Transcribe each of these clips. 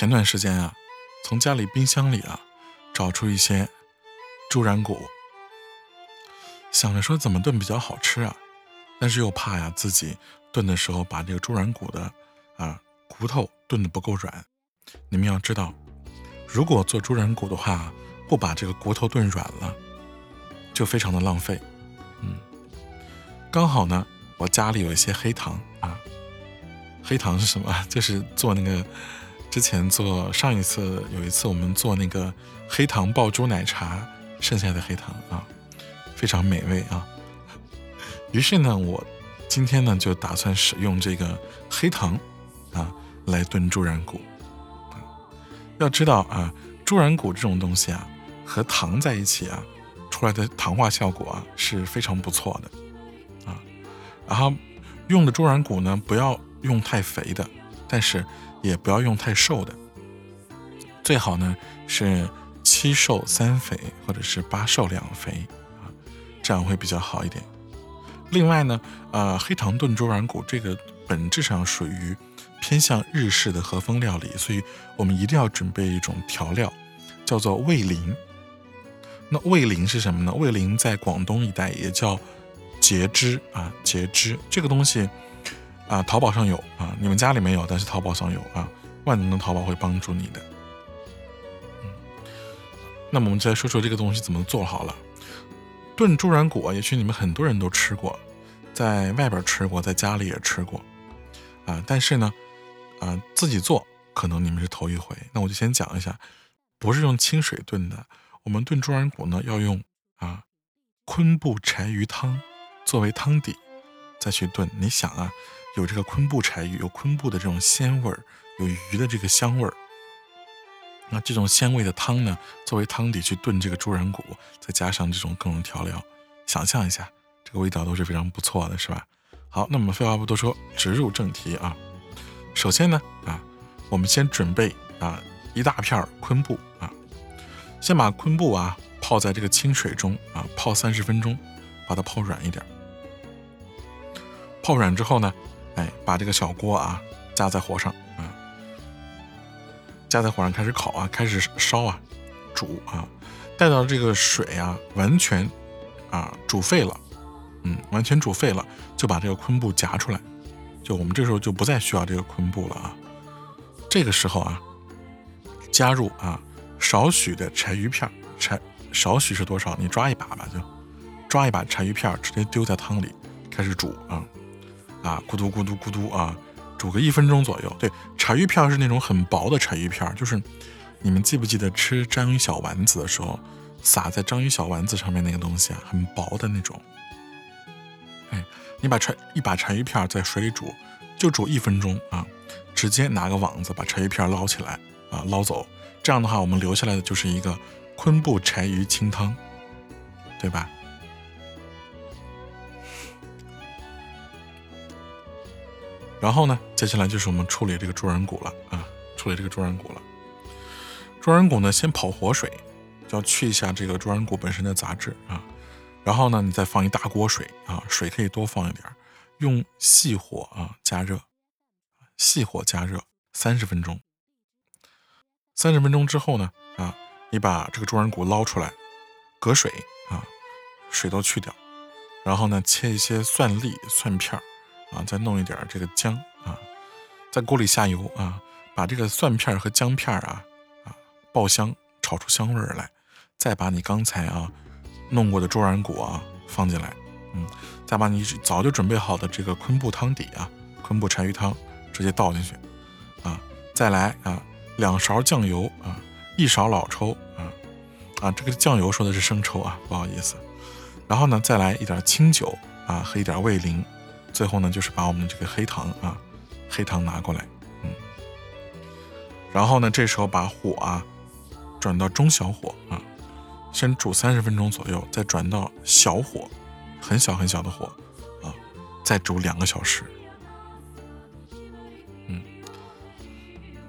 前段时间啊，从家里冰箱里啊找出一些猪软骨，想着说怎么炖比较好吃啊，但是又怕呀自己炖的时候把这个猪软骨的啊骨头炖的不够软。你们要知道，如果做猪软骨的话，不把这个骨头炖软了，就非常的浪费。嗯，刚好呢，我家里有一些黑糖啊。黑糖是什么？就是做那个之前做上一次有一次我们做那个黑糖爆珠奶茶剩下的黑糖啊，非常美味啊。于是呢，我今天呢就打算使用这个黑糖啊来炖猪软骨。要知道啊，猪软骨这种东西啊，和糖在一起啊，出来的糖化效果啊是非常不错的啊。然后用的猪软骨呢，不要用太肥的，但是也不要用太瘦的。最好呢是七瘦三肥，或者是八瘦两肥啊，这样会比较好一点。另外呢，呃，黑糖炖猪软骨这个本质上属于。偏向日式的和风料理，所以我们一定要准备一种调料，叫做味淋。那味淋是什么呢？味淋在广东一带也叫茄汁啊，茄汁这个东西啊，淘宝上有啊，你们家里没有，但是淘宝上有啊，万能的淘宝会帮助你的。嗯，那么我们再说说这个东西怎么做好了。炖猪软骨，也许你们很多人都吃过，在外边吃过，在家里也吃过啊，但是呢。啊，自己做可能你们是头一回，那我就先讲一下，不是用清水炖的，我们炖猪软骨呢要用啊昆布柴鱼汤作为汤底再去炖。你想啊，有这个昆布柴鱼，有昆布的这种鲜味儿，有鱼的这个香味儿，那这种鲜味的汤呢作为汤底去炖这个猪软骨，再加上这种各种调料，想象一下，这个味道都是非常不错的，是吧？好，那么废话不多说，直入正题啊。首先呢，啊，我们先准备啊一大片昆布啊，先把昆布啊泡在这个清水中啊泡三十分钟，把它泡软一点。泡软之后呢，哎，把这个小锅啊架在火上啊，架在火上开始烤啊，开始烧啊，煮啊，待到这个水啊完全啊煮沸了，嗯，完全煮沸了，就把这个昆布夹出来。就我们这时候就不再需要这个昆布了啊，这个时候啊，加入啊少许的柴鱼片，柴少许是多少？你抓一把吧，就抓一把柴鱼片，直接丢在汤里，开始煮啊啊，咕嘟咕嘟咕嘟啊，煮个一分钟左右。对，柴鱼片是那种很薄的柴鱼片，就是你们记不记得吃章鱼小丸子的时候，撒在章鱼小丸子上面那个东西啊，很薄的那种。哎你把柴一把柴鱼片在水里煮，就煮一分钟啊，直接拿个网子把柴鱼片捞起来啊，捞走。这样的话，我们留下来的就是一个昆布柴鱼清汤，对吧？然后呢，接下来就是我们处理这个猪软骨了啊，处理这个猪软骨了。猪软骨呢，先跑活水，就要去一下这个猪软骨本身的杂质啊。然后呢，你再放一大锅水啊，水可以多放一点，用细火啊加热，细火加热三十分钟。三十分钟之后呢，啊，你把这个猪软骨捞出来，隔水啊，水都去掉，然后呢，切一些蒜粒、蒜片儿啊，再弄一点这个姜啊，在锅里下油啊，把这个蒜片和姜片啊啊爆香，炒出香味来，再把你刚才啊。弄过的猪软骨啊，放进来，嗯，再把你早就准备好的这个昆布汤底啊，昆布柴鱼汤直接倒进去，啊，再来啊，两勺酱油啊，一勺老抽啊，啊，这个酱油说的是生抽啊，不好意思，然后呢，再来一点清酒啊和一点味淋，最后呢就是把我们的这个黑糖啊，黑糖拿过来，嗯，然后呢，这时候把火啊转到中小火啊。先煮三十分钟左右，再转到小火，很小很小的火，啊，再煮两个小时。嗯，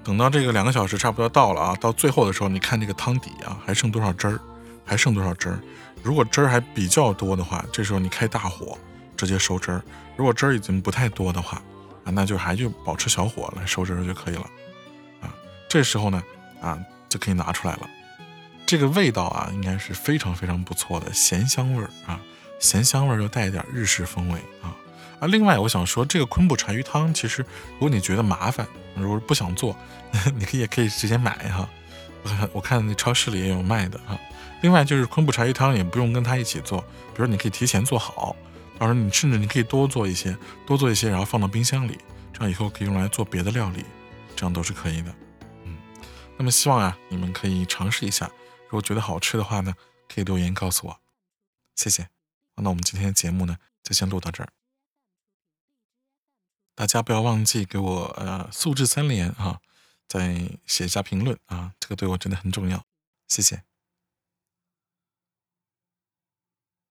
等到这个两个小时差不多到了啊，到最后的时候，你看这个汤底啊，还剩多少汁儿？还剩多少汁儿？如果汁儿还比较多的话，这时候你开大火直接收汁儿；如果汁儿已经不太多的话，啊，那就还就保持小火来收汁儿就可以了。啊，这时候呢，啊，就可以拿出来了。这个味道啊，应该是非常非常不错的咸香味儿啊，咸香味儿又带一点日式风味啊。啊，另外我想说，这个昆布柴鱼汤，其实如果你觉得麻烦，如果不想做，你可以也可以直接买哈。我看我看那超市里也有卖的哈。另外就是昆布柴鱼汤也不用跟它一起做，比如你可以提前做好，到时候你甚至你可以多做一些，多做一些，然后放到冰箱里，这样以后可以用来做别的料理，这样都是可以的。嗯，那么希望啊，你们可以尝试一下，如果觉得好吃的话呢，可以留言告诉我，谢谢。那我们今天的节目呢，就先录到这儿。大家不要忘记给我呃素质三连啊，再写一下评论啊，这个对我真的很重要，谢谢。